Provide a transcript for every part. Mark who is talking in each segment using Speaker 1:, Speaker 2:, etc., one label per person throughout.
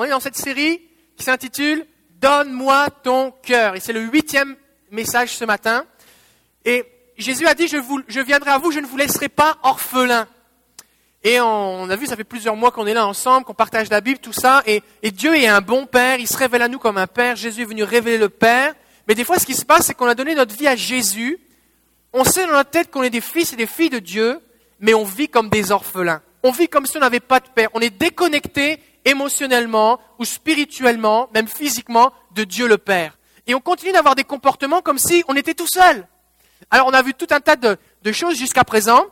Speaker 1: On est dans cette série qui s'intitule Donne-moi ton cœur. Et c'est le huitième message ce matin. Et Jésus a dit, je, viendrai à vous, je ne vous laisserai pas orphelin. Et on a vu, ça fait plusieurs mois qu'on est là ensemble, qu'on partage la Bible, tout ça. Et, et, Dieu est un bon Père, il se révèle à nous comme un Père. Jésus est venu révéler le Père. Mais des fois, ce qui se passe, c'est qu'on a donné notre vie à Jésus. On sait dans notre tête qu'on est des fils et des filles de Dieu, mais on vit comme des orphelins. On vit comme si on n'avait pas de Père. On est déconnecté émotionnellement ou spirituellement, même physiquement, de Dieu le Père. Et on continue d'avoir des comportements comme si on était tout seul. Alors on a vu tout un tas de, choses jusqu'à présent.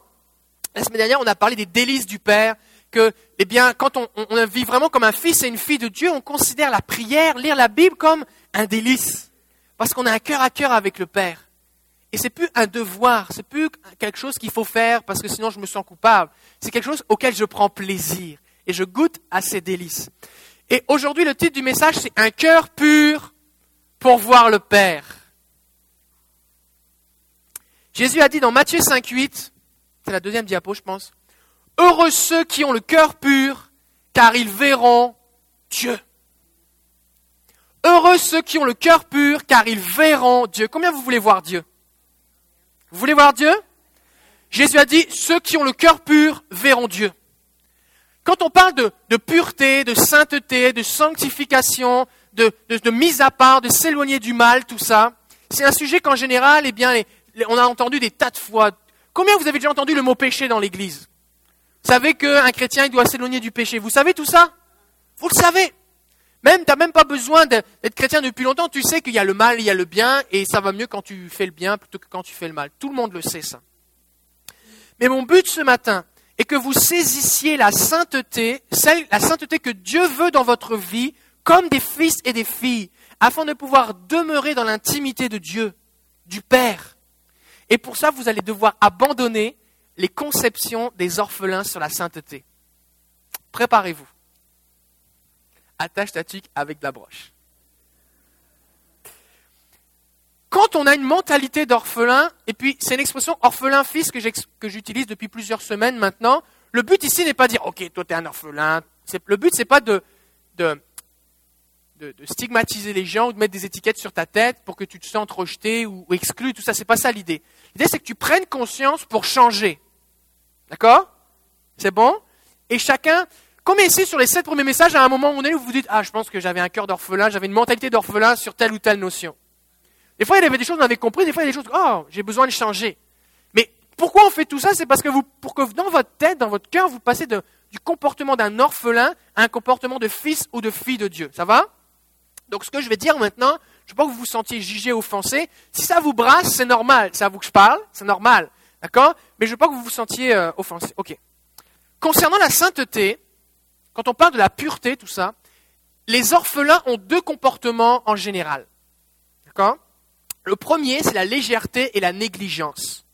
Speaker 1: La semaine dernière, on a parlé des délices du Père, que, eh bien, quand on, on, vit vraiment comme un fils et une fille de Dieu, on considère la prière, lire la Bible comme un délice. Parce qu'on a un cœur à cœur avec le Père. Et c'est plus un devoir, c'est plus quelque chose qu'il faut faire parce que sinon je me sens coupable. C'est quelque chose auquel je prends plaisir et je goûte à ces délices. Et aujourd'hui, le titre du message, c'est Un cœur pur pour voir le Père. Jésus a dit dans Matthieu 5, 8, c'est la deuxième diapo, je pense. Heureux ceux qui ont le cœur pur, car ils verront Dieu. Heureux ceux qui ont le cœur pur, car ils verront Dieu. Combien vous voulez voir Dieu? Vous voulez voir Dieu? Jésus a dit, ceux qui ont le cœur pur verront Dieu. Quand on parle de, pureté, de sainteté, de sanctification, de mise à part, de s'éloigner du mal, tout ça, c'est un sujet qu'en général, eh bien, on a entendu des tas de fois, Combien vous avez déjà entendu le mot péché dans l'Église? Vous savez qu'un chrétien il doit s'éloigner du péché. Vous savez tout ça? Vous le savez. Même, tu n'as même pas besoin d'être chrétien depuis longtemps. Tu sais qu'il y a le mal, il y a le bien, et ça va mieux quand tu fais le bien plutôt que quand tu fais le mal. Tout le monde le sait, ça. Mais mon but ce matin est que vous saisissiez la sainteté, celle, la sainteté que Dieu veut dans votre vie, comme des fils et des filles, afin de pouvoir demeurer dans l'intimité de Dieu, du Père. Et pour ça, vous allez devoir abandonner les conceptions des orphelins sur la sainteté. Préparez-vous. Attache ta tuque avec la broche. Quand on a une mentalité d'orphelin, et puis c'est une expression orphelin-fils que j'utilise depuis plusieurs semaines maintenant, le but ici n'est pas de dire, ok, toi tu es un orphelin. Le but, c'est pas de, stigmatiser les gens ou de mettre des étiquettes sur ta tête pour que tu te sentes rejeté ou, exclu, tout ça, c'est pas ça l'idée. L'idée, c'est que tu prennes conscience pour changer. D'accord? C'est bon? Et chacun, comme ici sur les sept premiers messages, à un moment donné où vous vous dites, ah, je pense que j'avais un cœur d'orphelin, j'avais une mentalité d'orphelin sur telle ou telle notion. Des fois, il y avait des choses qu'on avait compris, des fois, il y a des choses, oh, j'ai besoin de changer. Mais pourquoi on fait tout ça? C'est parce que vous, pour que dans votre tête, dans votre cœur, vous passez de, du comportement d'un orphelin à un comportement de fils ou de fille de Dieu. Ça va? Donc ce que je vais dire maintenant, je ne veux pas que vous vous sentiez jugé, offensé. Si ça vous brasse, c'est normal. C'est à vous que je parle, c'est normal. D'accord? Mais je ne veux pas que vous vous sentiez euh, offensé. Ok. Concernant la sainteté, quand on parle de la pureté, tout ça, les orphelins ont deux comportements en général. D'accord? Le premier, c'est la légèreté et la négligence.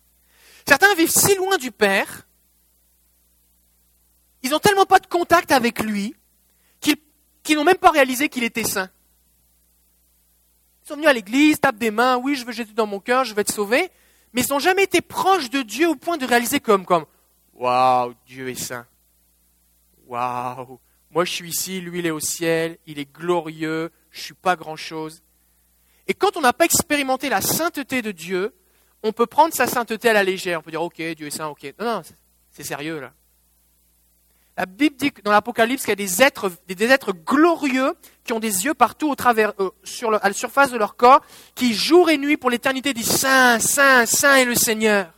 Speaker 1: Certains vivent si loin du Père, ils n'ont tellement pas de contact avec lui, qu'ils n'ont même pas réalisé qu'il était saint. Ils sont venus à l'église, tapent des mains, oui, je veux Jésus dans mon cœur, je vais te sauver, mais ils n'ont jamais été proches de Dieu au point de réaliser comme, comme, waouh, Dieu est saint. Waouh, moi je suis ici, lui il est au ciel, il est glorieux, je ne suis pas grand-chose. Et quand on n'a pas expérimenté la sainteté de Dieu, on peut prendre sa sainteté à la légère. On peut dire, ok, Dieu est saint, ok. Non, non, c'est sérieux là. La Bible dit dans l'Apocalypse qu'il y a des êtres, des êtres glorieux qui ont des yeux partout au travers, euh, sur à la surface de leur corps, qui jour et nuit pour l'éternité disent Saint, Saint, Saint est le Seigneur.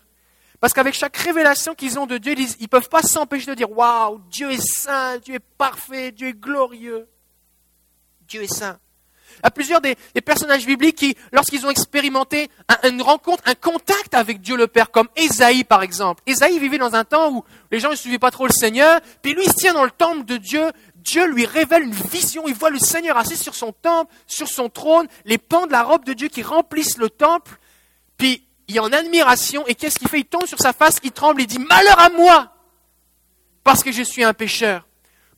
Speaker 1: Parce qu'avec chaque révélation qu'ils ont de Dieu, ils ne peuvent pas s'empêcher de dire Waouh, Dieu est saint, Dieu est parfait, Dieu est glorieux. Dieu est saint à plusieurs des, personnages bibliques qui, lorsqu'ils ont expérimenté une rencontre, un contact avec Dieu le Père, comme Ésaïe par exemple. Ésaïe vivait dans un temps où les gens ne suivaient pas trop le Seigneur, puis lui il se tient dans le temple de Dieu, Dieu lui révèle une vision, il voit le Seigneur assis sur son temple, sur son trône, les pans de la robe de Dieu qui remplissent le temple, puis il est en admiration, et qu'est-ce qu'il fait? Il tombe sur sa face, il tremble, il dit Malheur à moi, parce que je suis un pécheur.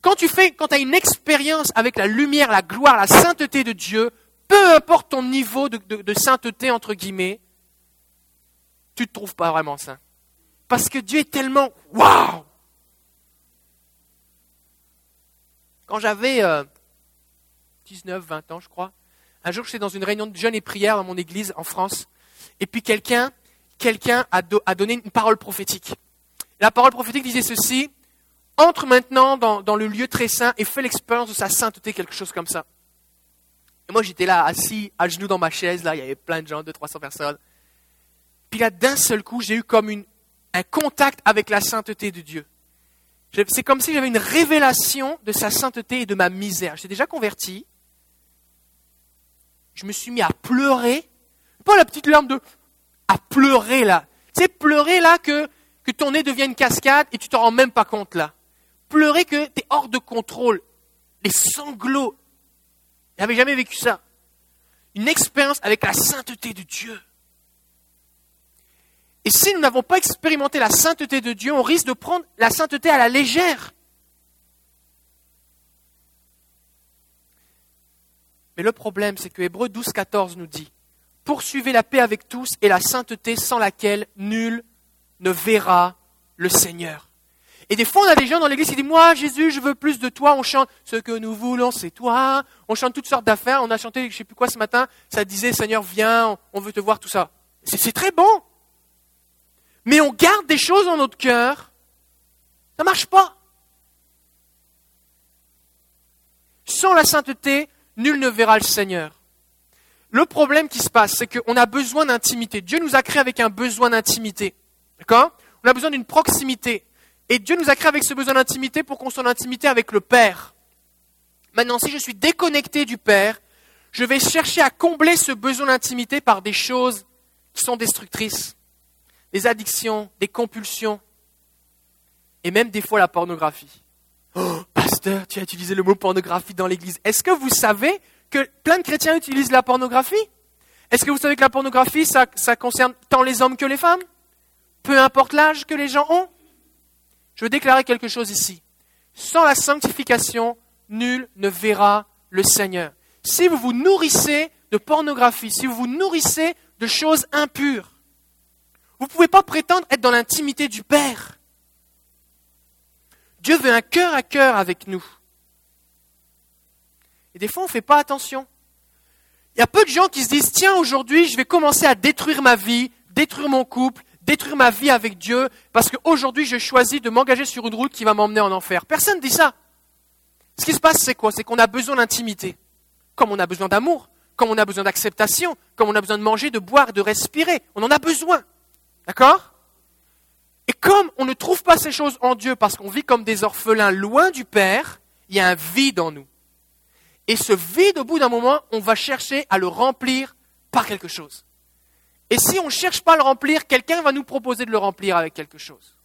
Speaker 1: Quand tu fais, quand tu as une expérience avec la lumière, la gloire, la sainteté de Dieu, peu importe ton niveau de, sainteté, entre guillemets, tu ne te trouves pas vraiment saint. Parce que Dieu est tellement waouh! Quand j'avais, euh, 19, 20 ans, je crois. Un jour, j'étais dans une réunion de jeûne et prière dans mon église en France. Et puis quelqu'un a, donné une parole prophétique. La parole prophétique disait ceci, entre maintenant dans, le lieu très saint et fais l'expérience de sa sainteté, quelque chose comme ça. Et moi, j'étais là, assis, à genoux dans ma chaise, là, il y avait plein de gens, 200, 300 personnes. Puis là, d'un seul coup, j'ai eu comme un contact avec la sainteté de Dieu. C'est comme si j'avais une révélation de sa sainteté et de ma misère. J'étais déjà converti. Je me suis mis à pleurer. Pas la petite larme de... à pleurer là. Tu sais, pleurer là que, que ton nez devient une cascade et tu t'en rends même pas compte là. Pleurer que tu es hors de contrôle. Les sanglots. n'avais jamais vécu ça. Une expérience avec la sainteté de Dieu. Et si nous n'avons pas expérimenté la sainteté de Dieu, on risque de prendre la sainteté à la légère. Mais le problème, c'est que Hébreu 12, 14 nous dit Poursuivez la paix avec tous et la sainteté sans laquelle nul ne verra le Seigneur. Et des fois, on a des gens dans l'église qui disent Moi, Jésus, je veux plus de toi. On chante Ce que nous voulons, c'est toi. On chante toutes sortes d'affaires. On a chanté, je ne sais plus quoi ce matin, ça disait Seigneur, viens, on veut te voir, tout ça. C'est très bon mais on garde des choses dans notre cœur, ça ne marche pas. Sans la sainteté, nul ne verra le Seigneur. Le problème qui se passe, c'est qu'on a besoin d'intimité. Dieu nous a créé avec un besoin d'intimité. D'accord? On a besoin d'une proximité. Et Dieu nous a créé avec ce besoin d'intimité pour qu'on soit en intimité avec le Père. Maintenant, si je suis déconnecté du Père, je vais chercher à combler ce besoin d'intimité par des choses qui sont destructrices des addictions, des compulsions, et même des fois la pornographie. Oh, pasteur, tu as utilisé le mot pornographie dans l'Église. Est-ce que vous savez que plein de chrétiens utilisent la pornographie? Est-ce que vous savez que la pornographie, ça, ça concerne tant les hommes que les femmes? Peu importe l'âge que les gens ont? Je veux déclarer quelque chose ici. Sans la sanctification, nul ne verra le Seigneur. Si vous vous nourrissez de pornographie, si vous vous nourrissez de choses impures, vous ne pouvez pas prétendre être dans l'intimité du Père. Dieu veut un cœur à cœur avec nous. Et des fois, on ne fait pas attention. Il y a peu de gens qui se disent, tiens, aujourd'hui, je vais commencer à détruire ma vie, détruire mon couple, détruire ma vie avec Dieu, parce qu'aujourd'hui, je choisis de m'engager sur une route qui va m'emmener en enfer. Personne ne dit ça. Ce qui se passe, c'est quoi? C'est qu'on a besoin d'intimité. Comme on a besoin d'amour, comme on a besoin d'acceptation, comme on a besoin de manger, de boire, de respirer. On en a besoin. D'accord? Et comme on ne trouve pas ces choses en Dieu parce qu'on vit comme des orphelins loin du Père, il y a un vide en nous. Et ce vide, au bout d'un moment, on va chercher à le remplir par quelque chose. Et si on ne cherche pas à le remplir, quelqu'un va nous proposer de le remplir avec quelque chose.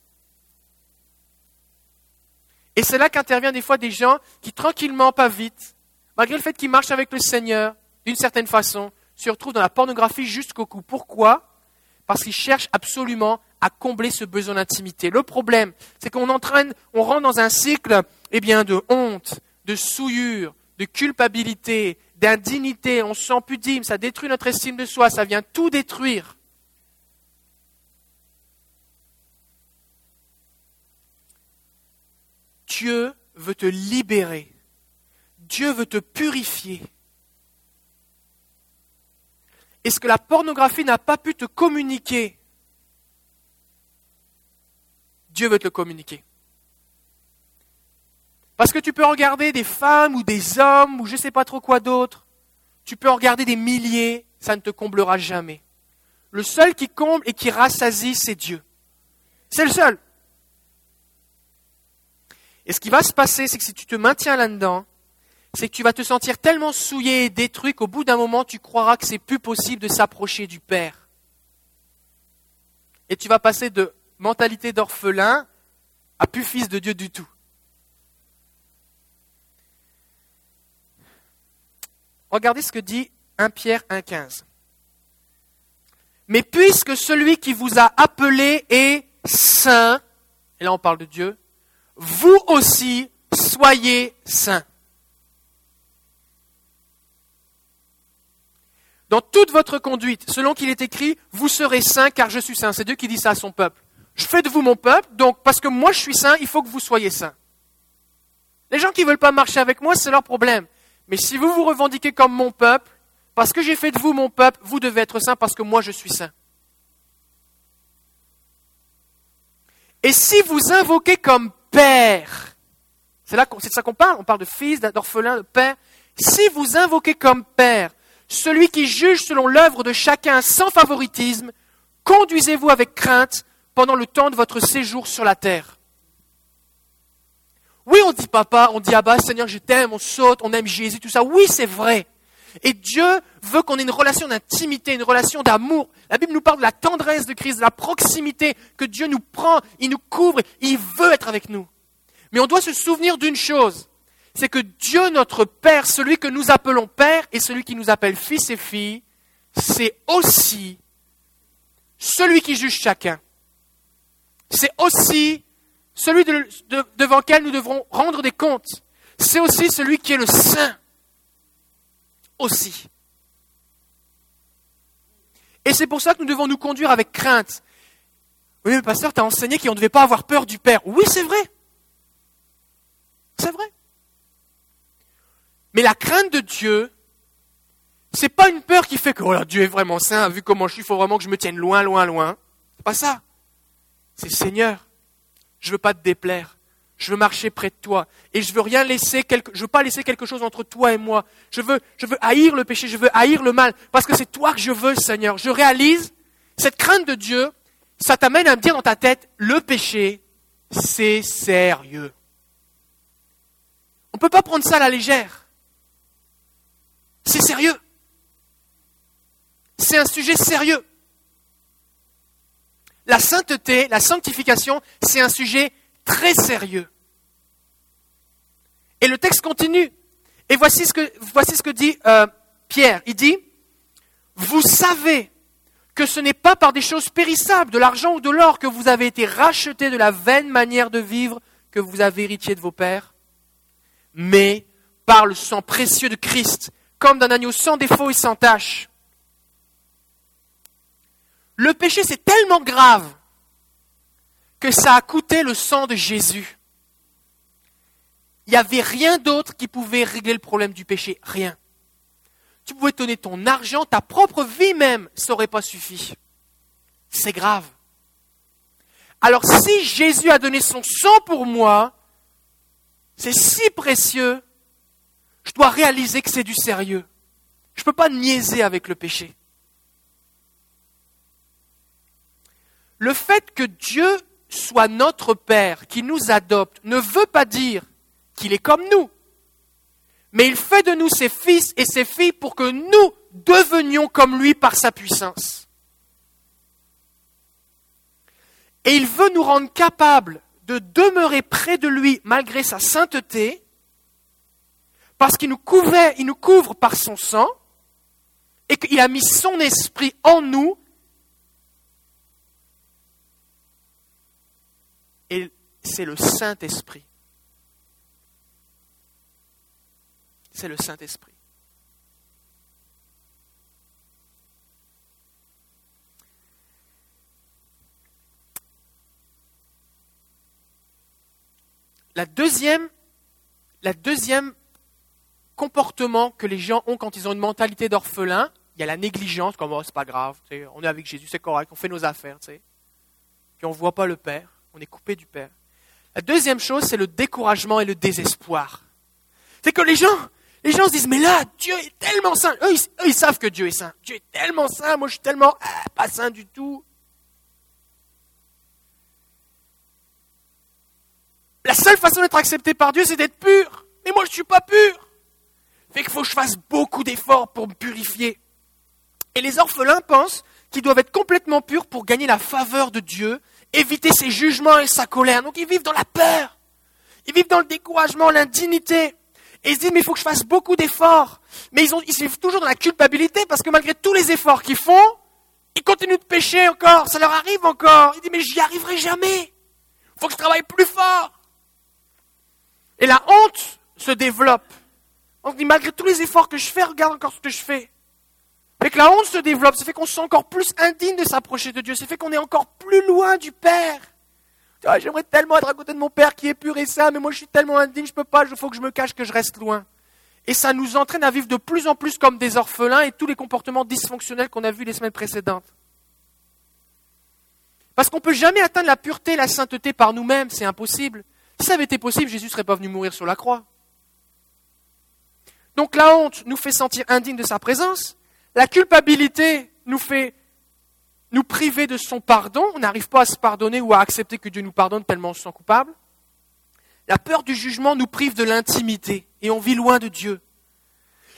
Speaker 1: Et c'est là qu'interviennent des fois des gens qui, tranquillement, pas vite, malgré le fait qu'ils marchent avec le Seigneur, d'une certaine façon, se retrouvent dans la pornographie jusqu'au cou. Pourquoi? Parce qu'ils cherchent absolument à combler ce besoin d'intimité. Le problème, c'est qu'on entraîne, on rentre dans un cycle, eh de honte, de souillure, de culpabilité, d'indignité, on se sent pudique, ça détruit notre estime de soi, ça vient tout détruire. Dieu veut te libérer. Dieu veut te purifier. Et ce que la pornographie n'a pas pu te communiquer, Dieu veut te le communiquer. Parce que tu peux regarder des femmes ou des hommes ou je ne sais pas trop quoi d'autre. Tu peux regarder des milliers, ça ne te comblera jamais. Le seul qui comble et qui rassasie, c'est Dieu. C'est le seul. Et ce qui va se passer, c'est que si tu te maintiens là-dedans, c'est que tu vas te sentir tellement souillé et détruit qu'au bout d'un moment, tu croiras que c'est plus possible de s'approcher du Père. Et tu vas passer de mentalité d'orphelin à plus fils de Dieu du tout. Regardez ce que dit 1 Pierre 1,15. Mais puisque celui qui vous a appelé est saint, et là on parle de Dieu, vous aussi soyez saints. dans toute votre conduite, selon qu'il est écrit, vous serez saints car je suis saint. C'est Dieu qui dit ça à son peuple. Je fais de vous mon peuple, donc parce que moi je suis saint, il faut que vous soyez saints. Les gens qui ne veulent pas marcher avec moi, c'est leur problème. Mais si vous vous revendiquez comme mon peuple, parce que j'ai fait de vous mon peuple, vous devez être saint parce que moi je suis saint. Et si vous invoquez comme père, c'est là de ça qu'on parle, on parle de fils, d'orphelin, de père. Si vous invoquez comme père celui qui juge selon l'œuvre de chacun sans favoritisme, conduisez-vous avec crainte pendant le temps de votre séjour sur la terre. Oui, on dit papa, on dit Abba, Seigneur, je t'aime, on saute, on aime Jésus, tout ça. Oui, c'est vrai. Et Dieu veut qu'on ait une relation d'intimité, une relation d'amour. La Bible nous parle de la tendresse de Christ, de la proximité que Dieu nous prend, il nous couvre, il veut être avec nous. Mais on doit se souvenir d'une chose, c'est que Dieu notre Père, celui que nous appelons Père et celui qui nous appelle fils et filles, c'est aussi celui qui juge chacun. C'est aussi celui devant lequel nous devrons rendre des comptes. C'est aussi celui qui est le Saint. Aussi. Et c'est pour ça que nous devons nous conduire avec crainte. Oui, mais pasteur, tu as enseigné qu'on ne devait pas avoir peur du Père. Oui, c'est vrai. C'est vrai. Mais la crainte de Dieu, c'est pas une peur qui fait que oh Dieu est vraiment saint, vu comment je suis, il faut vraiment que je me tienne loin, loin, loin. C'est pas ça. C'est Seigneur, je veux pas te déplaire. Je veux marcher près de toi. Et je veux rien laisser quelque, je veux pas laisser quelque chose entre toi et moi. Je veux, je veux haïr le péché, je veux haïr le mal. Parce que c'est toi que je veux, Seigneur. Je réalise, cette crainte de Dieu, ça t'amène à me dire dans ta tête, le péché, c'est sérieux. On ne peut pas prendre ça à la légère. C'est sérieux. C'est un sujet sérieux. La sainteté, la sanctification, c'est un sujet très sérieux. Et le texte continue. Et voici ce que, dit euh, Pierre. Il dit, vous savez que ce n'est pas par des choses périssables, de l'argent ou de l'or, que vous avez été rachetés de la vaine manière de vivre que vous avez hérité de vos pères, mais par le sang précieux de Christ, comme d'un agneau sans défaut et sans tache. Le péché, c'est tellement grave que ça a coûté le sang de Jésus. Il n'y avait rien d'autre qui pouvait régler le problème du péché. Rien. Tu pouvais donner ton argent, ta propre vie même, ça n'aurait pas suffi. C'est grave. Alors si Jésus a donné son sang pour moi, c'est si précieux, je dois réaliser que c'est du sérieux. Je ne peux pas niaiser avec le péché. Le fait que Dieu soit notre Père, qui nous adopte, ne veut pas dire qu'il est comme nous. Mais il fait de nous ses fils et ses filles pour que nous devenions comme lui par sa puissance. Et il veut nous rendre capables de demeurer près de lui malgré sa sainteté, parce qu'il nous, nous couvre par son sang, et qu'il a mis son esprit en nous, et c'est le Saint-Esprit. C'est le Saint-Esprit. La deuxième, deuxième comportement que les gens ont quand ils ont une mentalité d'orphelin, il y a la négligence, comme oh, c'est pas grave, on est avec Jésus, c'est correct, on fait nos affaires, puis on ne voit pas le Père, on est coupé du Père. La deuxième chose, c'est le découragement et le désespoir. C'est que les gens, les gens se disent, mais là, Dieu est tellement saint. Eux, ils, savent que Dieu est saint. Dieu est tellement saint, moi je suis tellement ah, pas saint du tout. La seule façon d'être accepté par Dieu, c'est d'être pur. Mais moi, je ne suis pas pur. Fait qu'il faut que je fasse beaucoup d'efforts pour me purifier. Et les orphelins pensent qu'ils doivent être complètement purs pour gagner la faveur de Dieu, éviter ses jugements et sa colère. Donc ils vivent dans la peur. Ils vivent dans le découragement, l'indignité. Et ils se disent, mais il faut que je fasse beaucoup d'efforts. Mais ils, ont, ils vivent toujours dans la culpabilité parce que malgré tous les efforts qu'ils font, ils continuent de pécher encore. Ça leur arrive encore. Ils disent, mais j'y arriverai jamais. Il faut que je travaille plus fort. Et la honte se développe. On dit, malgré tous les efforts que je fais, regarde encore ce que je fais. Fait que la honte se développe, ça fait qu'on se sent encore plus indigne de s'approcher de Dieu, ça fait qu'on est encore plus loin du Père. Ah, j'aimerais tellement être à côté de mon Père qui est pur et saint, mais moi je suis tellement indigne, je peux pas, il faut que je me cache, que je reste loin. Et ça nous entraîne à vivre de plus en plus comme des orphelins et tous les comportements dysfonctionnels qu'on a vus les semaines précédentes. Parce qu'on ne peut jamais atteindre la pureté, la sainteté par nous-mêmes, c'est impossible. Si ça avait été possible, Jésus ne serait pas venu mourir sur la croix. Donc la honte nous fait sentir indignes de sa présence, la culpabilité nous fait nous priver de son pardon, on n'arrive pas à se pardonner ou à accepter que Dieu nous pardonne tellement on se sent coupable. La peur du jugement nous prive de l'intimité et on vit loin de Dieu.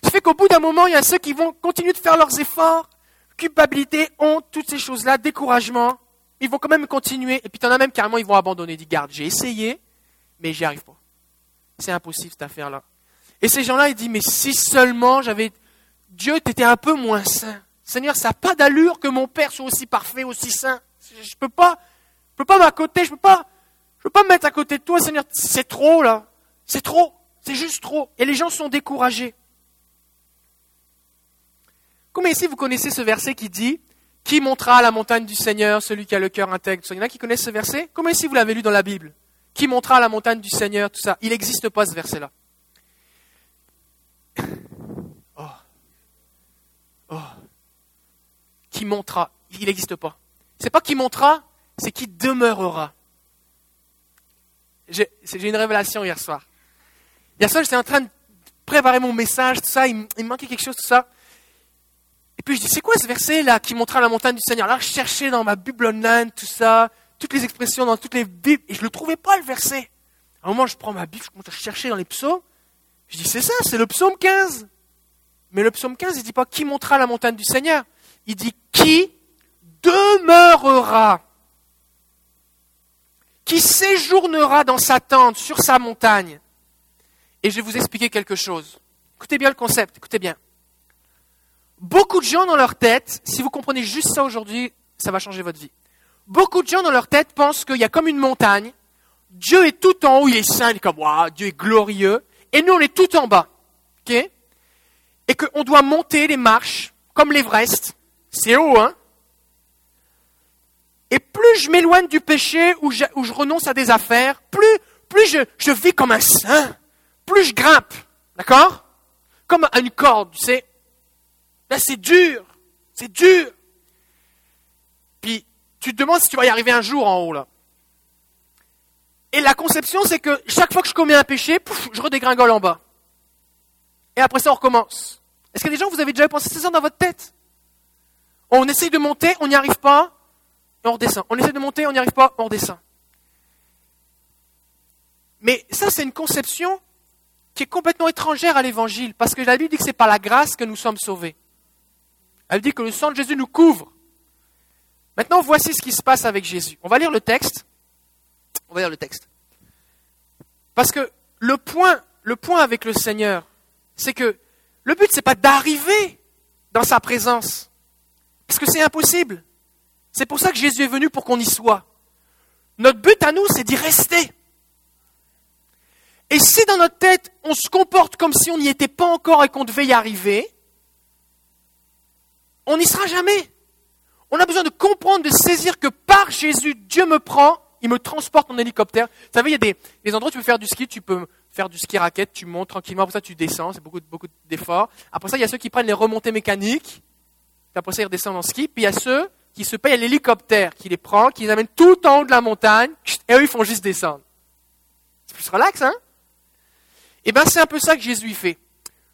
Speaker 1: Ça fait qu'au bout d'un moment, il y a ceux qui vont continuer de faire leurs efforts, culpabilité, honte, toutes ces choses-là, découragement. Ils vont quand même continuer. Et puis tu en as même carrément, ils vont abandonner. Ils disent, garde, j'ai essayé, mais j'y arrive pas. C'est impossible cette affaire-là. Et ces gens-là, ils disent, mais si seulement j'avais... Dieu, t'étais un peu moins saint. Seigneur, ça n'a pas d'allure que mon Père soit aussi parfait, aussi saint. Je ne peux pas, je peux pas m'accoter, je peux pas, je peux pas me mettre à côté de toi, Seigneur. C'est trop, là. C'est trop. C'est juste trop. Et les gens sont découragés. Combien ici vous connaissez ce verset qui dit Qui montera la montagne du Seigneur celui qui a le cœur intègre Il y en a qui connaissent ce verset Combien ici vous l'avez lu dans la Bible Qui montrera la montagne du Seigneur Tout ça. Il n'existe pas ce verset-là. Oh. Qui montera? Il n'existe pas. C'est pas qui montera, c'est qui demeurera. J'ai une révélation hier soir. Hier soir, j'étais en train de préparer mon message, tout ça, il, me manquait quelque chose, tout ça. Et puis je dis, c'est quoi ce verset-là qui montrera la montagne du Seigneur? Alors je cherchais dans ma Bible online, tout ça, toutes les expressions dans toutes les Bibles, et je ne le trouvais pas le verset. À un moment, je prends ma Bible, je commence à chercher dans les psaumes. Je dis, c'est ça, c'est le psaume 15. Mais le psaume 15, il ne dit pas qui montera la montagne du Seigneur? Il dit qui demeurera, qui séjournera dans sa tente, sur sa montagne? Et je vais vous expliquer quelque chose. Écoutez bien le concept, écoutez bien. Beaucoup de gens dans leur tête, si vous comprenez juste ça aujourd'hui, ça va changer votre vie. Beaucoup de gens dans leur tête pensent qu'il y a comme une montagne, Dieu est tout en haut, il est saint, il est comme, waouh, Dieu est glorieux, et nous on est tout en bas. ok? Et qu'on doit monter les marches, comme l'Everest. C'est haut, hein Et plus je m'éloigne du péché, ou je, renonce à des affaires, plus, plus je, vis comme un saint plus je grimpe, d'accord? Comme à une corde, tu sais. Là, c'est dur, c'est dur. Puis, tu te demandes si tu vas y arriver un jour en haut, là. Et la conception, c'est que chaque fois que je commets un péché, pouf, je redégringole en bas. Et après ça, on recommence. Est-ce que des gens, vous avez déjà pensé ça dans votre tête? On essaye de monter, on n'y arrive pas, et on redescend. On essaie de monter, on n'y arrive pas, on redescend. Mais ça, c'est une conception qui est complètement étrangère à l'évangile, parce que la Bible dit que c'est par la grâce que nous sommes sauvés. Elle dit que le sang de Jésus nous couvre. Maintenant, voici ce qui se passe avec Jésus. On va lire le texte. On va lire le texte. Parce que le point, le point avec le Seigneur, c'est que le but, c'est pas d'arriver dans sa présence. Parce que c'est impossible. C'est pour ça que Jésus est venu pour qu'on y soit. Notre but à nous, c'est d'y rester. Et si dans notre tête, on se comporte comme si on n'y était pas encore et qu'on devait y arriver, on n'y sera jamais. On a besoin de comprendre, de saisir que par Jésus, Dieu me prend, il me transporte en hélicoptère. Vous savez, il y a des, endroits où tu peux faire du ski, tu peux faire du ski raquette, tu montes tranquillement, après ça tu descends, c'est beaucoup, beaucoup d'efforts. Après ça, il y a ceux qui prennent les remontées mécaniques, puis après ça ils redescendent en ski, puis il y a ceux qui se payent à l'hélicoptère, qui les prend, qui les amène tout en haut de la montagne, et eux ils font juste descendre. C'est plus relax, hein? Eh bien, c'est un peu ça que Jésus fait.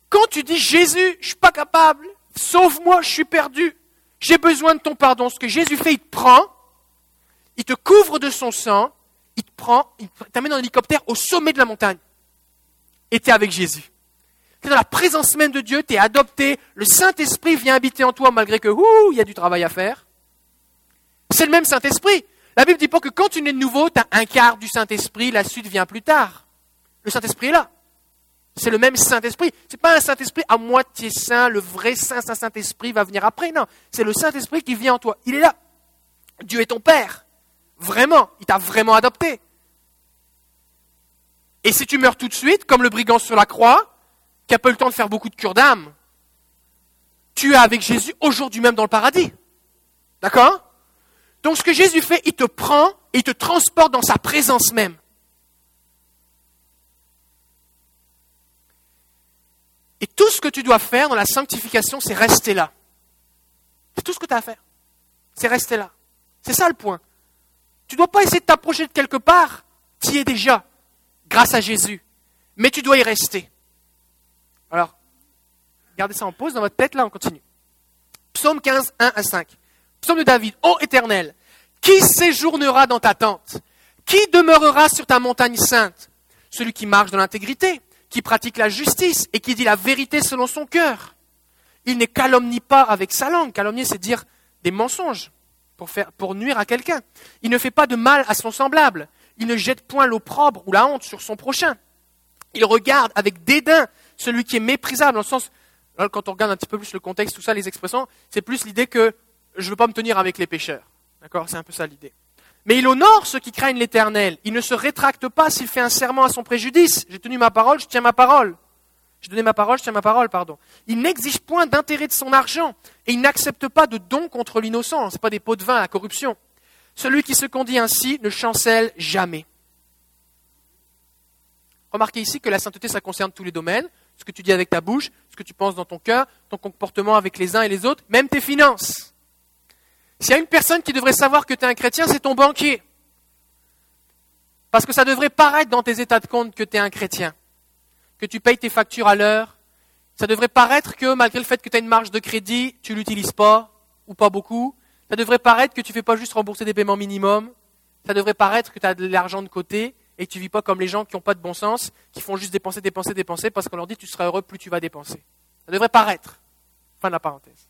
Speaker 1: Quand tu dis Jésus, je suis pas capable, sauve-moi, je suis perdu, j'ai besoin de ton pardon, ce que Jésus fait, il te prend, il te couvre de son sang, il te prend, il t'amène en hélicoptère au sommet de la montagne. Et tu es avec Jésus. Tu es dans la présence même de Dieu, tu es adopté, le Saint-Esprit vient habiter en toi malgré que, ouh, il y a du travail à faire. C'est le même Saint-Esprit. La Bible dit pas que quand tu nais de nouveau, tu as un quart du Saint-Esprit, la suite vient plus tard. Le Saint-Esprit est là. C'est le même Saint-Esprit. Ce n'est pas un Saint-Esprit à moitié saint, le vrai Saint, Saint-Saint-Esprit va venir après. Non, c'est le Saint-Esprit qui vient en toi. Il est là. Dieu est ton Père. Vraiment. Il t'a vraiment adopté. Et si tu meurs tout de suite, comme le brigand sur la croix, qui n'a pas eu le temps de faire beaucoup de cure d'âme, tu es avec Jésus aujourd'hui même dans le paradis. D'accord? Donc ce que Jésus fait, il te prend et il te transporte dans sa présence même. Et tout ce que tu dois faire dans la sanctification, c'est rester là. C'est tout ce que tu as à faire. C'est rester là. C'est ça le point. Tu ne dois pas essayer de t'approcher de quelque part. Tu y es déjà, grâce à Jésus. Mais tu dois y rester. Alors, gardez ça en pause dans votre tête, là, on continue. Psaume 15, 1 à 5. Psaume de David. Ô éternel, qui séjournera dans ta tente? Qui demeurera sur ta montagne sainte? Celui qui marche dans l'intégrité, qui pratique la justice et qui dit la vérité selon son cœur. Il ne calomnie pas avec sa langue. Calomnier, c'est dire des mensonges pour, faire, pour nuire à quelqu'un. Il ne fait pas de mal à son semblable. Il ne jette point l'opprobre ou la honte sur son prochain. Il regarde avec dédain celui qui est méprisable, dans le sens, quand on regarde un petit peu plus le contexte, tout ça, les expressions, c'est plus l'idée que je ne veux pas me tenir avec les pécheurs. D'accord? C'est un peu ça l'idée. Mais il honore ceux qui craignent l'Éternel. Il ne se rétracte pas s'il fait un serment à son préjudice. J'ai tenu ma parole, je tiens ma parole. J'ai donné ma parole, je tiens ma parole, pardon. Il n'exige point d'intérêt de son argent et il n'accepte pas de dons contre l'innocent. Ce pas des pots de vin à la corruption. Celui qui se conduit ainsi ne chancelle jamais. Remarquez ici que la sainteté, ça concerne tous les domaines. Ce que tu dis avec ta bouche, ce que tu penses dans ton cœur, ton comportement avec les uns et les autres, même tes finances. S'il y a une personne qui devrait savoir que tu es un chrétien, c'est ton banquier. Parce que ça devrait paraître dans tes états de compte que tu es un chrétien, que tu payes tes factures à l'heure. Ça devrait paraître que malgré le fait que tu as une marge de crédit, tu l'utilises pas ou pas beaucoup. Ça devrait paraître que tu fais pas juste rembourser des paiements minimums. Ça devrait paraître que tu as de l'argent de côté et que tu vis pas comme les gens qui n'ont pas de bon sens, qui font juste dépenser, dépenser, dépenser parce qu'on leur dit tu seras heureux plus tu vas dépenser. Ça devrait paraître. Fin de la parenthèse.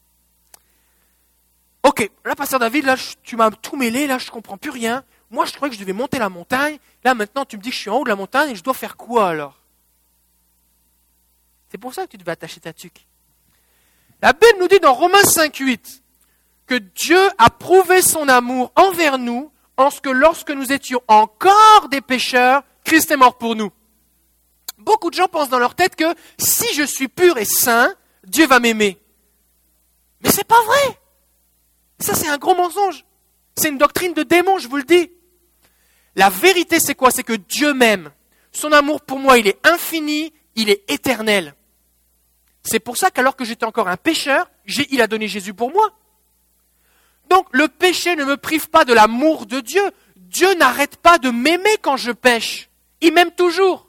Speaker 1: Ok, là, pasteur David, là, tu m'as tout mêlé, là, je comprends plus rien. Moi, je croyais que je devais monter la montagne. Là, maintenant, tu me dis que je suis en haut de la montagne et je dois faire quoi alors? C'est pour ça que tu devais attacher ta tuque. La Bible nous dit dans Romains 5.8 que Dieu a prouvé son amour envers nous en ce que lorsque nous étions encore des pécheurs, Christ est mort pour nous. Beaucoup de gens pensent dans leur tête que si je suis pur et saint, Dieu va m'aimer. Mais c'est pas vrai. Ça, c'est un gros mensonge. C'est une doctrine de démon, je vous le dis. La vérité, c'est quoi? C'est que Dieu m'aime. Son amour pour moi, il est infini, il est éternel. C'est pour ça qu'alors que j'étais encore un pécheur, il a donné Jésus pour moi. Donc le péché ne me prive pas de l'amour de Dieu. Dieu n'arrête pas de m'aimer quand je pêche. Il m'aime toujours.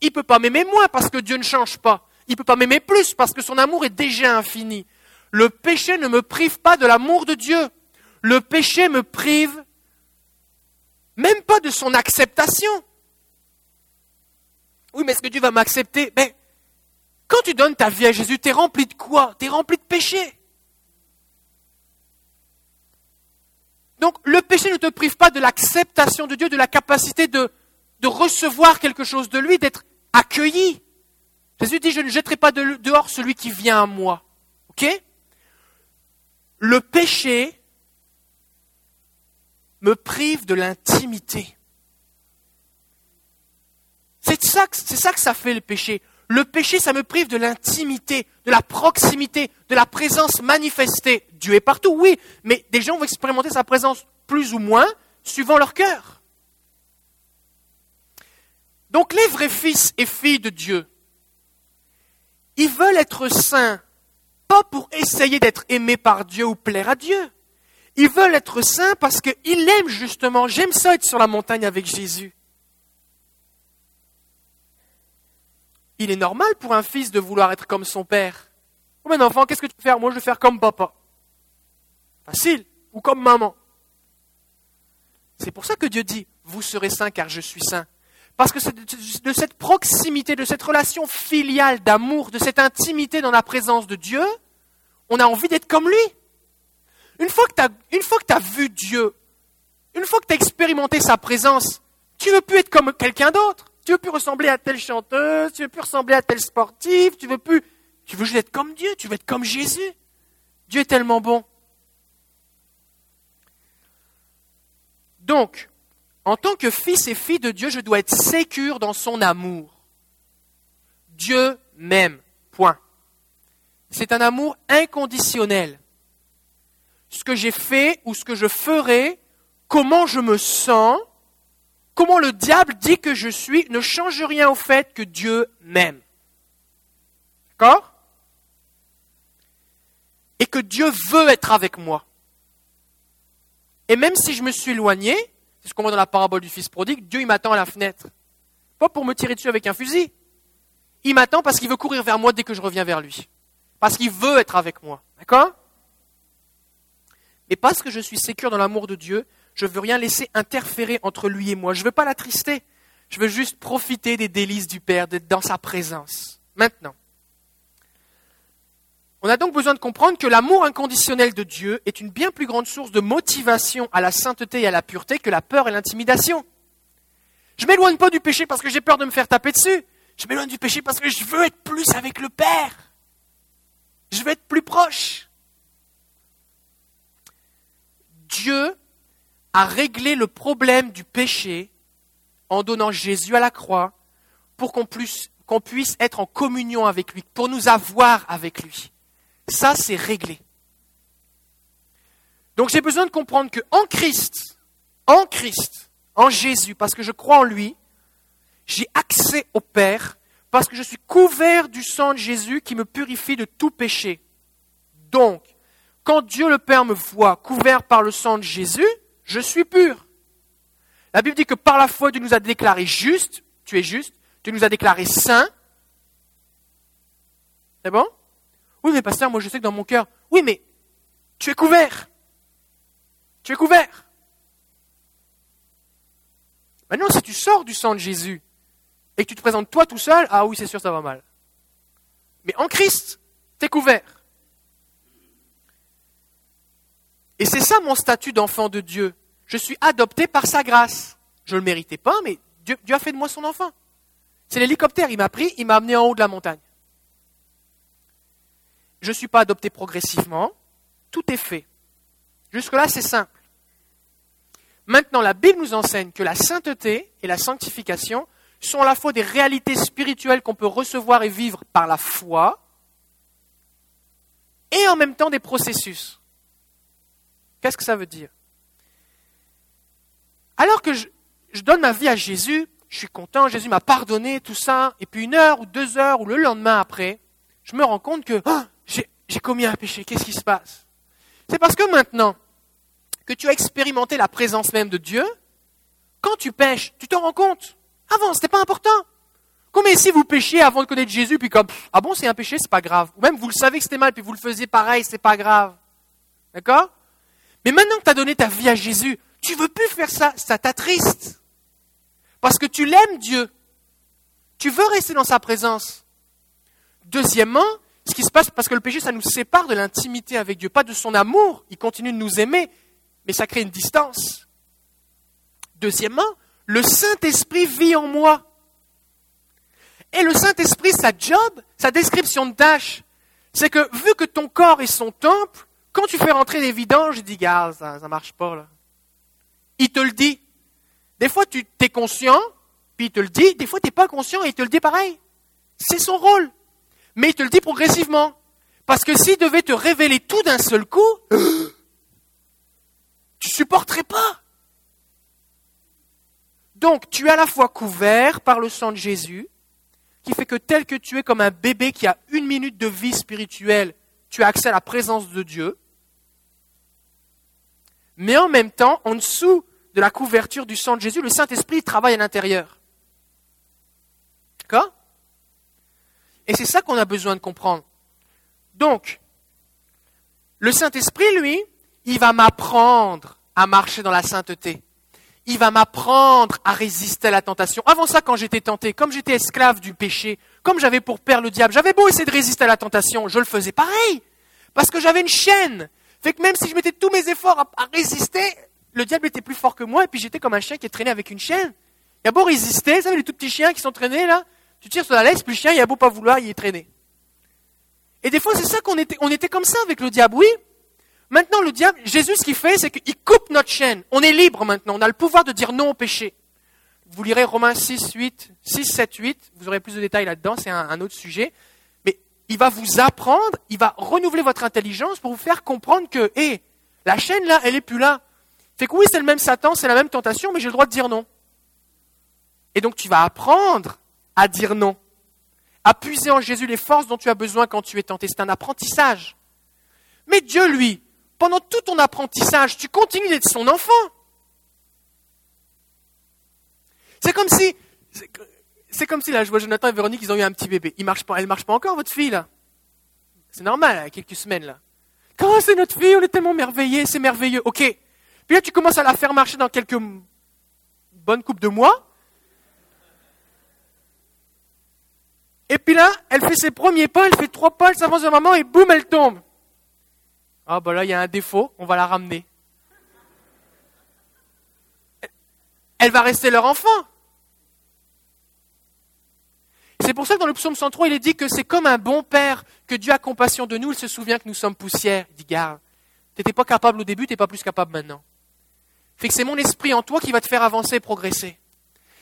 Speaker 1: Il ne peut pas m'aimer moins parce que Dieu ne change pas. Il ne peut pas m'aimer plus parce que son amour est déjà infini. Le péché ne me prive pas de l'amour de Dieu. Le péché me prive même pas de son acceptation. Oui, mais est-ce que Dieu va m'accepter? Ben, quand tu donnes ta vie à Jésus, tu es rempli de quoi? Tu es rempli de péché. Donc le péché ne te prive pas de l'acceptation de Dieu, de la capacité de, recevoir quelque chose de lui, d'être accueilli. Jésus dit, je ne jetterai pas dehors celui qui vient à moi. Le péché me prive de l'intimité. C'est ça que ça fait le péché. Le péché, ça me prive de l'intimité, de la proximité, de la présence manifestée. Dieu est partout, oui, mais des gens vont expérimenter sa présence plus ou moins suivant leur cœur. Donc les vrais fils et filles de Dieu, ils veulent être saints pas pour essayer d'être aimé par Dieu ou plaire à Dieu. Ils veulent être saints parce qu'ils l'aiment justement. J'aime ça être sur la montagne avec Jésus. Il est normal pour un fils de vouloir être comme son père. Oh, enfant, qu'est-ce que tu veux faire? Moi, je veux faire comme papa. Facile. Ou comme maman. C'est pour ça que Dieu dit, vous serez saints car je suis saint. Parce que c'est de cette proximité, de cette relation filiale d'amour, de cette intimité dans la présence de Dieu, on a envie d'être comme lui. Une fois que tu as, vu Dieu, une fois que tu as expérimenté sa présence, tu veux plus être comme quelqu'un d'autre. Tu veux plus ressembler à telle chanteuse, tu veux plus ressembler à tel sportif, tu veux plus, tu veux juste être comme Dieu, tu veux être comme Jésus. Dieu est tellement bon. Donc, en tant que fils et fille de Dieu, je dois être sécure dans son amour. Dieu m'aime. Point. C'est un amour inconditionnel. Ce que j'ai fait ou ce que je ferai, comment je me sens, comment le diable dit que je suis, ne change rien au fait que Dieu m'aime. D'accord? Et que Dieu veut être avec moi. Et même si je me suis éloigné, c'est ce qu'on voit dans la parabole du fils prodigue, Dieu il m'attend à la fenêtre. Pas pour me tirer dessus avec un fusil. Il m'attend parce qu'il veut courir vers moi dès que je reviens vers lui. Parce qu'il veut être avec moi. D'accord? Mais parce que je suis sécure dans l'amour de Dieu, je veux rien laisser interférer entre lui et moi. Je ne veux pas l'attrister. Je veux juste profiter des délices du Père, d'être dans sa présence. Maintenant. On a donc besoin de comprendre que l'amour inconditionnel de Dieu est une bien plus grande source de motivation à la sainteté et à la pureté que la peur et l'intimidation. Je m'éloigne pas du péché parce que j'ai peur de me faire taper dessus. Je m'éloigne du péché parce que je veux être plus avec le Père. Je veux être plus proche. Dieu a réglé le problème du péché en donnant Jésus à la croix pour qu'on puisse, qu'on puisse être en communion avec lui, pour nous avoir avec lui. Ça, c'est réglé. Donc j'ai besoin de comprendre que en Christ, en Christ, en Jésus, parce que je crois en lui, j'ai accès au Père, parce que je suis couvert du sang de Jésus qui me purifie de tout péché. Donc, quand Dieu le Père me voit couvert par le sang de Jésus, je suis pur. La Bible dit que par la foi, Dieu nous a déclaré juste, tu es juste, Dieu nous a déclaré saint. C'est bon? Oui, mais pasteur, moi je sais que dans mon cœur, oui, mais tu es couvert. Tu es couvert. Maintenant, si tu sors du sang de Jésus et que tu te présentes toi tout seul, ah oui, c'est sûr, ça va mal. Mais en Christ, tu es couvert. Et c'est ça mon statut d'enfant de Dieu. Je suis adopté par sa grâce. Je ne le méritais pas, mais Dieu, a fait de moi son enfant. C'est l'hélicoptère, il m'a pris, il m'a amené en haut de la montagne. Je ne suis pas adopté progressivement, tout est fait. Jusque-là, c'est simple. Maintenant, la Bible nous enseigne que la sainteté et la sanctification sont à la fois des réalités spirituelles qu'on peut recevoir et vivre par la foi, et en même temps des processus. Qu'est-ce que ça veut dire? Alors que je, donne ma vie à Jésus, je suis content, Jésus m'a pardonné, tout ça, et puis une heure ou deux heures ou le lendemain après, je me rends compte que oh, j'ai commis un péché, qu'est-ce qui se passe? C'est parce que maintenant que tu as expérimenté la présence même de Dieu, quand tu pêches, tu t'en rends compte. Avant, ce n'était pas important. Combien si vous péchiez avant de connaître Jésus, puis comme, ah bon, c'est un péché, c'est pas grave. Ou même vous le savez que c'était mal, puis vous le faisiez pareil, c'est pas grave. D'accord? Mais maintenant que tu as donné ta vie à Jésus, tu veux plus faire ça, ça t'attriste. Parce que tu l'aimes Dieu. Tu veux rester dans sa présence. Deuxièmement, ce qui se passe, parce que le péché, ça nous sépare de l'intimité avec Dieu, pas de son amour. Il continue de nous aimer, mais ça crée une distance. Deuxièmement, le Saint-Esprit vit en moi. Et le Saint-Esprit, sa job, sa description de tâche, c'est que vu que ton corps est son temple, quand tu fais rentrer des vidanges, il dit, gars, ça, ne marche pas, là. Il te le dit. Des fois, tu es conscient, puis il te le dit. Des fois, tu n'es pas conscient et il te le dit pareil. C'est son rôle. Mais il te le dit progressivement. Parce que s'il devait te révéler tout d'un seul coup, tu supporterais pas. Donc, tu es à la fois couvert par le sang de Jésus, qui fait que tel que tu es comme un bébé qui a une minute de vie spirituelle, tu as accès à la présence de Dieu. Mais en même temps, en dessous de la couverture du sang de Jésus, le Saint-Esprit travaille à l'intérieur. D'accord? Et c'est ça qu'on a besoin de comprendre. Donc, le Saint-Esprit, lui, il va m'apprendre à marcher dans la sainteté. Il va m'apprendre à résister à la tentation. Avant ça, quand j'étais tenté, comme j'étais esclave du péché, comme j'avais pour père le diable, j'avais beau essayer de résister à la tentation, je le faisais pareil. Parce que j'avais une chaîne. Fait que même si je mettais tous mes efforts à, résister, le diable était plus fort que moi, et puis j'étais comme un chien qui est traîné avec une chaîne. Il a beau résister, vous savez, les tout petits chiens qui sont traînés là, tu tires sur la laisse, puis le chien, il a beau pas vouloir, il est traîné. Et des fois, c'est ça qu'on était, on était comme ça avec le diable, oui. Maintenant, le diable, Jésus, ce qu'il fait, c'est qu'il coupe notre chaîne. On est libre maintenant. On a le pouvoir de dire non au péché. Vous lirez Romains 6, 8, 6, 7, 8. Vous aurez plus de détails là-dedans. C'est un, autre sujet. Il va vous apprendre, il va renouveler votre intelligence pour vous faire comprendre que, hé, la chaîne là, elle est plus là. Fait que oui, c'est le même Satan, c'est la même tentation, mais j'ai le droit de dire non. Et donc, tu vas apprendre à dire non. à puiser en Jésus les forces dont tu as besoin quand tu es tenté. C'est un apprentissage. Mais Dieu, lui, pendant tout ton apprentissage, tu continues d'être son enfant. C'est comme si, c'est comme si là, je vois Jonathan et Véronique, ils ont eu un petit bébé. Il marche pas, elle marche pas encore, votre fille là. C'est normal, y a quelques semaines là. Quand c'est notre fille, on est tellement merveilleux, c'est merveilleux. Ok. Puis là, tu commences à la faire marcher dans quelques bonnes coupes de mois. Et puis là, elle fait ses premiers pas, elle fait trois pas, elle s'avance vers maman et boum, elle tombe. Ah, bah là, il y a un défaut, on va la ramener. Elle va rester leur enfant. C'est pour ça que dans le psaume 103, il est dit que c'est comme un bon père, que Dieu a compassion de nous, il se souvient que nous sommes poussière. Il dit, garde, tu n'étais pas capable au début, tu n'es pas plus capable maintenant. Fait que c'est mon esprit en toi qui va te faire avancer et progresser.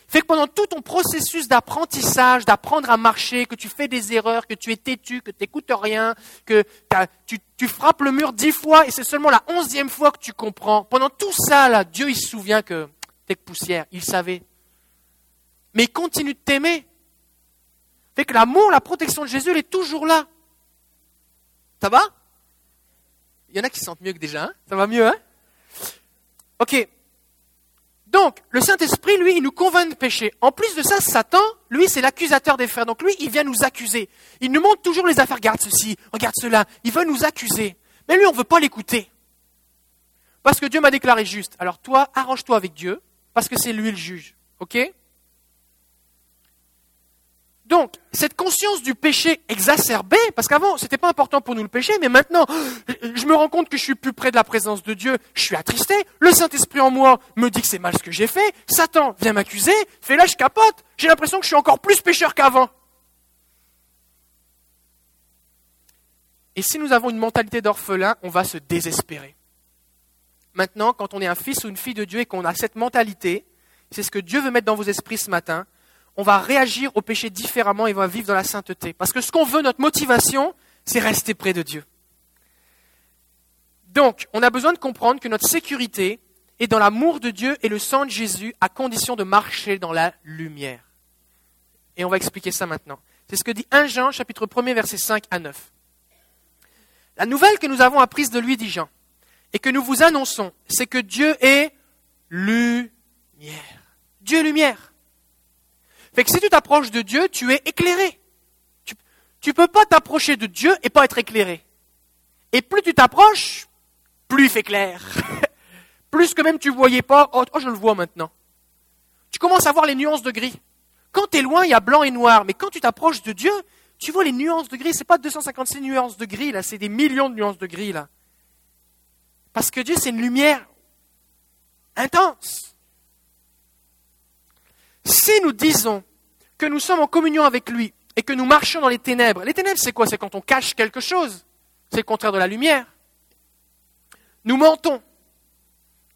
Speaker 1: Fait que pendant tout ton processus d'apprentissage, d'apprendre à marcher, que tu fais des erreurs, que tu es têtu, que tu n'écoutes rien, que tu, frappes le mur dix fois et c'est seulement la onzième fois que tu comprends. Pendant tout ça, Dieu, il se souvient que tu es que poussière. Il savait. Mais il continue de t'aimer. Fait que l'amour, la protection de Jésus, elle est toujours là. Ça va? Il y en a qui se sentent mieux que déjà. Hein? Ça va mieux, hein? Ok. Donc, le Saint-Esprit, lui, il nous convainc de pécher. En plus de ça, Satan, lui, c'est l'accusateur des frères. Donc, lui, il vient nous accuser. Il nous montre toujours les affaires. Regarde ceci, regarde cela. Il veut nous accuser. Mais lui, on ne veut pas l'écouter. Parce que Dieu m'a déclaré juste. Alors, toi, arrange-toi avec Dieu, parce que c'est lui le juge. OK? Donc, cette conscience du péché exacerbé, parce qu'avant, ce n'était pas important pour nous le péché, mais maintenant, je me rends compte que je suis plus près de la présence de Dieu, je suis attristé, le Saint-Esprit en moi me dit que c'est mal ce que j'ai fait, Satan vient m'accuser, fait là, je capote, j'ai l'impression que je suis encore plus pécheur qu'avant. Et si nous avons une mentalité d'orphelin, on va se désespérer. Maintenant, quand on est un fils ou une fille de Dieu et qu'on a cette mentalité, c'est ce que Dieu veut mettre dans vos esprits ce matin, on va réagir au péché différemment et on va vivre dans la sainteté. Parce que ce qu'on veut, notre motivation, c'est rester près de Dieu. Donc, on a besoin de comprendre que notre sécurité est dans l'amour de Dieu et le sang de Jésus à condition de marcher dans la lumière. Et on va expliquer ça maintenant. C'est ce que dit 1 Jean, chapitre 1er, versets 5 à 9. La nouvelle que nous avons apprise de lui, dit Jean, et que nous vous annonçons, c'est que Dieu est lumière. Dieu est lumière. Fait que si tu t'approches de Dieu, tu es éclairé. Tu ne peux pas t'approcher de Dieu et pas être éclairé. Et plus tu t'approches, plus il fait clair. plus que même tu ne voyais pas, oh, oh, je le vois maintenant. Tu commences à voir les nuances de gris. Quand tu es loin, il y a blanc et noir. Mais quand tu t'approches de Dieu, tu vois les nuances de gris. Ce n'est pas 256 nuances de gris, là, c'est des millions de nuances de gris, là. Parce que Dieu, c'est une lumière intense. Si nous disons que nous sommes en communion avec lui et que nous marchons dans les ténèbres, les ténèbres c'est quoi? C'est quand on cache quelque chose. C'est le contraire de la lumière. Nous mentons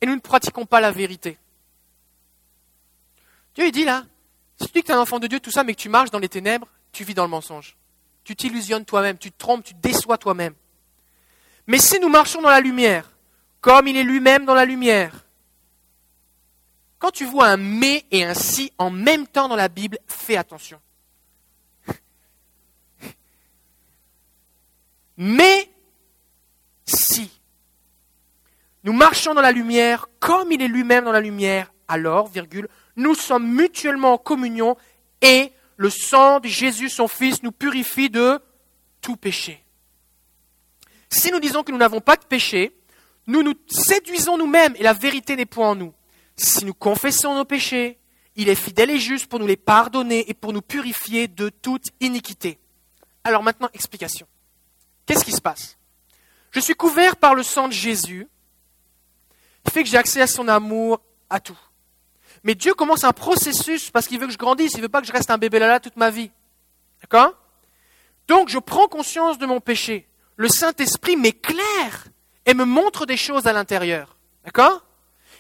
Speaker 1: et nous ne pratiquons pas la vérité. Dieu il dit là, si tu que tu es un enfant de Dieu, tout ça, mais que tu marches dans les ténèbres, tu vis dans le mensonge. Tu t'illusionnes toi-même, tu te trompes, tu déçois toi-même. Mais si nous marchons dans la lumière, comme il est lui-même dans la lumière, quand tu vois un mais et un si en même temps dans la Bible, fais attention. Mais si nous marchons dans la lumière comme il est lui-même dans la lumière, alors, virgule, nous sommes mutuellement en communion et le sang de Jésus, son Fils, nous purifie de tout péché. Si nous disons que nous n'avons pas de péché, nous nous séduisons nous-mêmes et la vérité n'est point en nous. Si nous confessons nos péchés, il est fidèle et juste pour nous les pardonner et pour nous purifier de toute iniquité. Alors maintenant, explication. Qu'est-ce qui se passe? Je suis couvert par le sang de Jésus, qui fait que j'ai accès à son amour, à tout. Mais Dieu commence un processus parce qu'il veut que je grandisse, il ne veut pas que je reste un bébé là toute ma vie. D'accord? Donc je prends conscience de mon péché. Le Saint-Esprit m'éclaire et me montre des choses à l'intérieur. D'accord?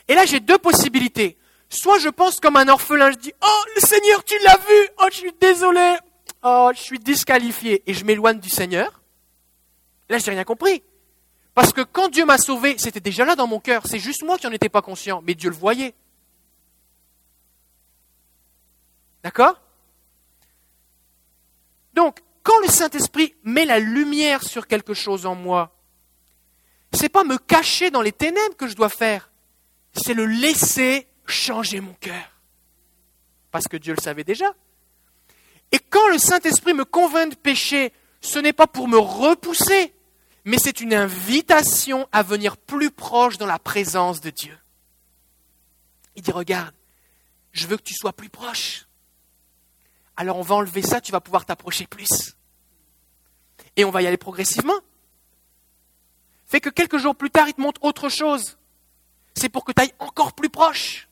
Speaker 1: Et là, j'ai deux possibilités. Soit je pense comme un orphelin, je dis Oh, le Seigneur, tu l'as vu Oh, je suis désolé Oh, je suis disqualifié. Et je m'éloigne du Seigneur. Là, je n'ai rien compris. Parce que quand Dieu m'a sauvé, c'était déjà là dans mon cœur. C'est juste moi qui n'en étais pas conscient, mais Dieu le voyait. D'accord? Donc, quand le Saint-Esprit met la lumière sur quelque chose en moi, c'est pas me cacher dans les ténèbres que je dois faire, c'est le laisser changer mon cœur. Parce que Dieu le savait déjà. Et quand le Saint-Esprit me convainc de pécher, ce n'est pas pour me repousser, mais c'est une invitation à venir plus proche dans la présence de Dieu. Il dit, regarde, je veux que tu sois plus proche. Alors on va enlever ça, tu vas pouvoir t'approcher plus. Et on va y aller progressivement. Fait que quelques jours plus tard, il te montre autre chose. C'est pour que tu ailles encore plus proche.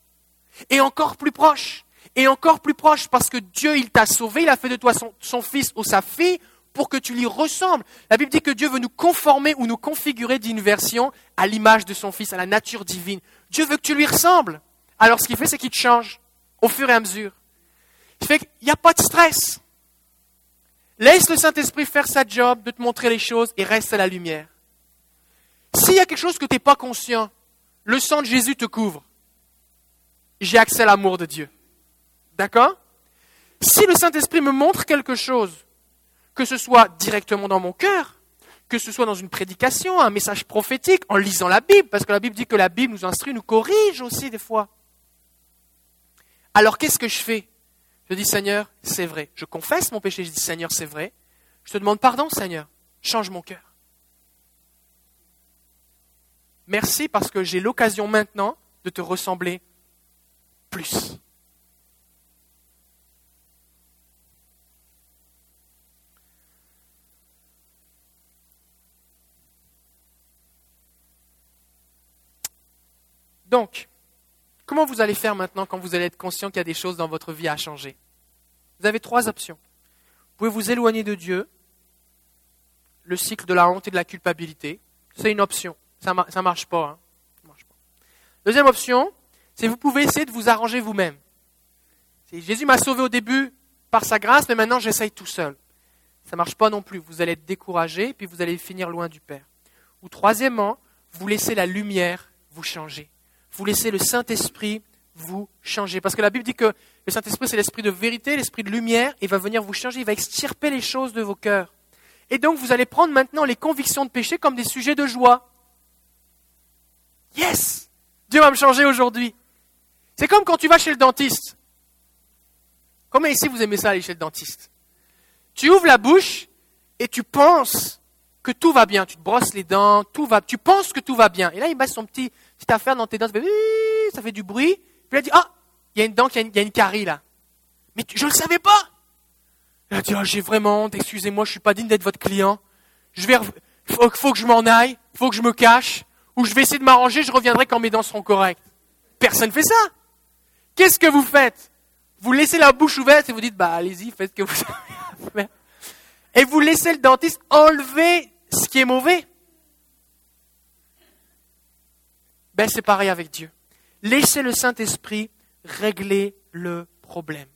Speaker 1: Et encore plus proche. Et encore plus proche. Parce que Dieu, il t'a sauvé, il a fait de toi son, fils ou sa fille pour que tu lui ressembles. La Bible dit que Dieu veut nous conformer ou nous configurer d'une version à l'image de son Fils, à la nature divine. Dieu veut que tu lui ressembles. Alors ce qu'il fait, c'est qu'il te change au fur et à mesure. Il fait qu'il n'y a pas de stress. Laisse le Saint-Esprit faire sa job de te montrer les choses et reste à la lumière. S'il y a quelque chose que tu n'es pas conscient, le sang de Jésus te couvre. J'ai accès à l'amour de Dieu. D'accord? Si le Saint-Esprit me montre quelque chose que ce soit directement dans mon cœur, que ce soit dans une prédication, un message prophétique, en lisant la Bible, parce que la Bible dit que la Bible nous instruit, nous corrige aussi des fois. Alors qu'est-ce que je fais? Je dis Seigneur, c'est vrai. Je confesse mon péché, je dis Seigneur, c'est vrai. Je te demande pardon, Seigneur. Change mon cœur. Merci parce que j'ai l'occasion maintenant de te ressembler plus. Donc, comment vous allez faire maintenant quand vous allez être conscient qu'il y a des choses dans votre vie à changer? Vous avez trois options. Vous pouvez vous éloigner de Dieu, le cycle de la honte et de la culpabilité. C'est une option. Ça ne marche, pas, hein. pas. Deuxième option, c'est vous pouvez essayer de vous arranger vous-même. Jésus m'a sauvé au début par sa grâce, mais maintenant j'essaye tout seul. Ça ne marche pas non plus. Vous allez être découragé, puis vous allez finir loin du Père. Ou troisièmement, vous laissez la lumière vous changer vous laissez le Saint-Esprit vous changer. Parce que la Bible dit que le Saint-Esprit, c'est l'esprit de vérité, l'esprit de lumière, il va venir vous changer, il va extirper les choses de vos cœurs. Et donc, vous allez prendre maintenant les convictions de péché comme des sujets de joie. Yes Dieu va me changer aujourd'hui. C'est comme quand tu vas chez le dentiste. Comment ici vous aimez ça aller chez le dentiste? Tu ouvres la bouche et tu penses que tout va bien. Tu te brosses les dents, tout va, tu penses que tout va bien. Et là, il met son petit, petite affaire dans tes dents, ça fait, du bruit. Puis elle dit, ah, il y a une dent, il y a une, carie là. Mais je ne le savais pas. Elle a dit, oh, j'ai vraiment honte, excusez-moi, je ne suis pas digne d'être votre client. Je vais, faut, faut que je m'en aille, faut que je me cache, ou je vais essayer de m'arranger, je reviendrai quand mes dents seront correctes. Personne ne fait ça. Qu'est-ce que vous faites? Vous laissez la bouche ouverte et vous dites, bah allez-y, faites ce que vous avez à faire. Et vous laissez le dentiste enlever ce qui est mauvais. Ben, c'est pareil avec Dieu. Laissez le Saint-Esprit régler le problème.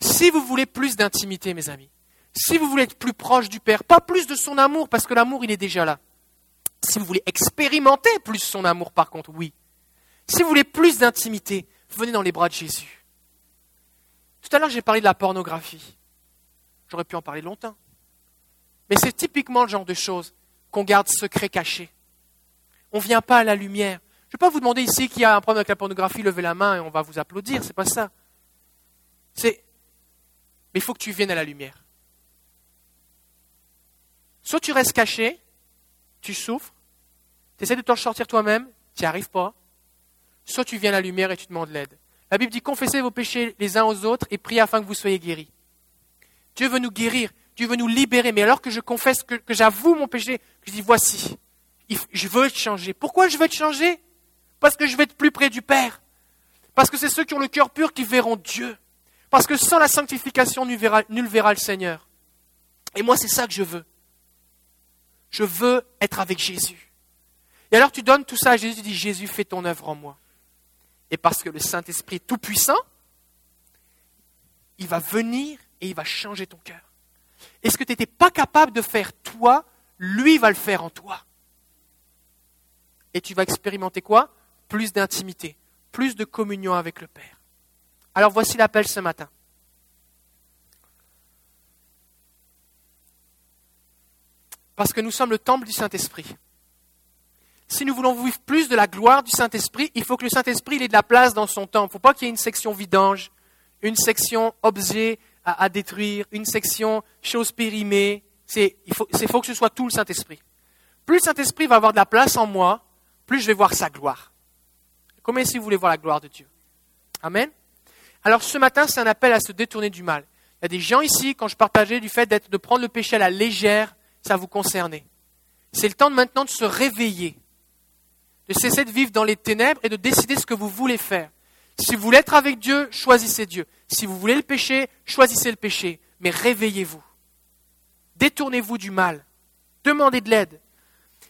Speaker 1: Si vous voulez plus d'intimité, mes amis, si vous voulez être plus proche du Père, pas plus de son amour, parce que l'amour, il est déjà là. Si vous voulez expérimenter plus son amour, par contre, oui. Si vous voulez plus d'intimité, venez dans les bras de Jésus. Tout à l'heure, j'ai parlé de la pornographie. J'aurais pu en parler longtemps. Mais c'est typiquement le genre de choses qu'on garde secret caché. On ne vient pas à la lumière. Je ne vais pas vous demander ici qui a un problème avec la pornographie, levez la main et on va vous applaudir, c'est pas ça. C'est mais il faut que tu viennes à la lumière. Soit tu restes caché, tu souffres, tu essaies de t'en sortir toi-même, tu n'y arrives pas. Soit tu viens à la lumière et tu demandes l'aide. La Bible dit confessez vos péchés les uns aux autres et priez afin que vous soyez guéris. Dieu veut nous guérir, Dieu veut nous libérer. Mais alors que je confesse, que, j'avoue mon péché, je dis voici, je veux te changer. Pourquoi je veux te changer? Parce que je vais être plus près du Père. Parce que c'est ceux qui ont le cœur pur qui verront Dieu. Parce que sans la sanctification, nul nul verra le Seigneur. Et moi, c'est ça que je veux. Je veux être avec Jésus. Et alors tu donnes tout ça à Jésus, tu dis, Jésus, fais ton œuvre en moi. Et parce que le Saint-Esprit tout-puissant, il va venir et il va changer ton cœur. Et ce que tu n'étais pas capable de faire toi, lui va le faire en toi? Et tu vas expérimenter quoi? Plus d'intimité, plus de communion avec le Père. Alors voici l'appel ce matin. Parce que nous sommes le temple du Saint-Esprit. Si nous voulons vivre plus de la gloire du Saint-Esprit, il faut que le Saint-Esprit ait de la place dans son temple. Il ne faut pas qu'il y ait une section vidange, une section objet à, détruire, une section chose périmée. il faut, faut que ce soit tout le Saint-Esprit. Plus le Saint-Esprit va avoir de la place en moi, plus je vais voir sa gloire. Combien si vous voulez voir la gloire de Dieu? Amen. Alors ce matin, c'est un appel à se détourner du mal. Il y a des gens ici, quand je partageais du fait de prendre le péché à la légère, ça vous concernait. C'est le temps maintenant de se réveiller, de cesser de vivre dans les ténèbres et de décider ce que vous voulez faire. Si vous voulez être avec Dieu, choisissez Dieu. Si vous voulez le péché, choisissez le péché. Mais réveillez-vous. Détournez-vous du mal. Demandez de l'aide.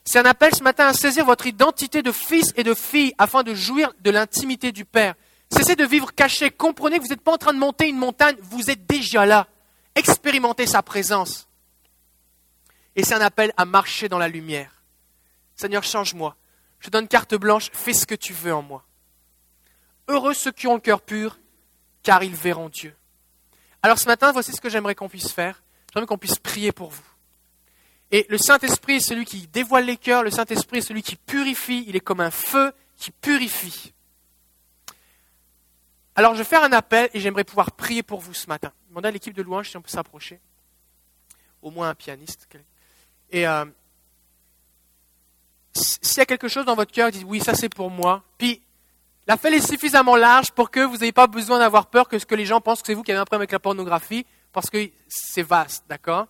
Speaker 1: C'est un appel ce matin à saisir votre identité de fils et de fille afin de jouir de l'intimité du Père. Cessez de vivre caché. Comprenez que vous n'êtes pas en train de monter une montagne, vous êtes déjà là. Expérimentez sa présence. Et c'est un appel à marcher dans la lumière. Seigneur, change-moi. Je donne carte blanche, fais ce que tu veux en moi. Heureux ceux qui ont le cœur pur, car ils verront Dieu. Alors ce matin, voici ce que j'aimerais qu'on puisse faire. J'aimerais qu'on puisse prier pour vous. Et le Saint-Esprit est celui qui dévoile les cœurs, le Saint-Esprit est celui qui purifie, il est comme un feu qui purifie. Alors je vais faire un appel et j'aimerais pouvoir prier pour vous ce matin. Demandez à l'équipe de louange si on peut s'approcher. Au moins un pianiste. Et euh, s'il y a quelque chose dans votre cœur, dites oui, ça c'est pour moi. Puis la fête est suffisamment large pour que vous n'ayez pas besoin d'avoir peur que ce que les gens pensent que c'est vous qui avez un problème avec la pornographie, parce que c'est vaste, d'accord?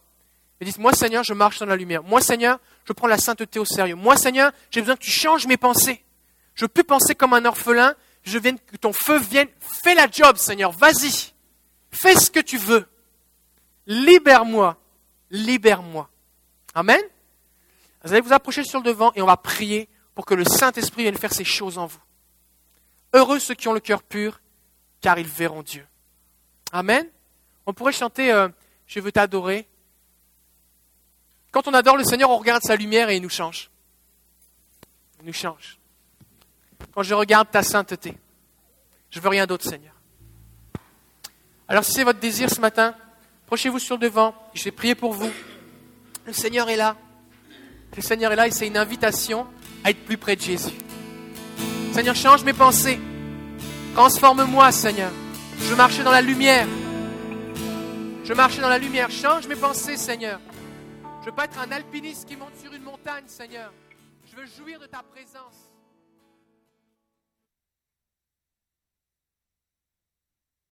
Speaker 1: Mais dites, moi Seigneur, je marche dans la lumière. Moi Seigneur, je prends la sainteté au sérieux. Moi Seigneur, j'ai besoin que tu changes mes pensées. Je peux penser comme un orphelin. Je viens que ton feu vienne. Fais la job, Seigneur. Vas-y. Fais ce que tu veux. Libère-moi. Libère-moi. Amen? Vous allez vous approcher sur le devant et on va prier pour que le Saint-Esprit vienne faire ces choses en vous. Heureux ceux qui ont le cœur pur, car ils verront Dieu. Amen? On pourrait chanter euh, Je veux t'adorer. Quand on adore le Seigneur, on regarde sa lumière et il nous change. Il nous change. Quand je regarde ta sainteté, je veux rien d'autre, Seigneur. Alors si c'est votre désir ce matin, approchez-vous sur le devant. Je vais prier pour vous. Le Seigneur est là. Le Seigneur est là et c'est une invitation à être plus près de Jésus. Seigneur, change mes pensées. Transforme-moi, Seigneur. Je marche dans la lumière. Je marche dans la lumière. Change mes pensées, Seigneur. Je veux pas être un alpiniste qui monte sur une montagne, Seigneur. Je veux jouir de ta présence.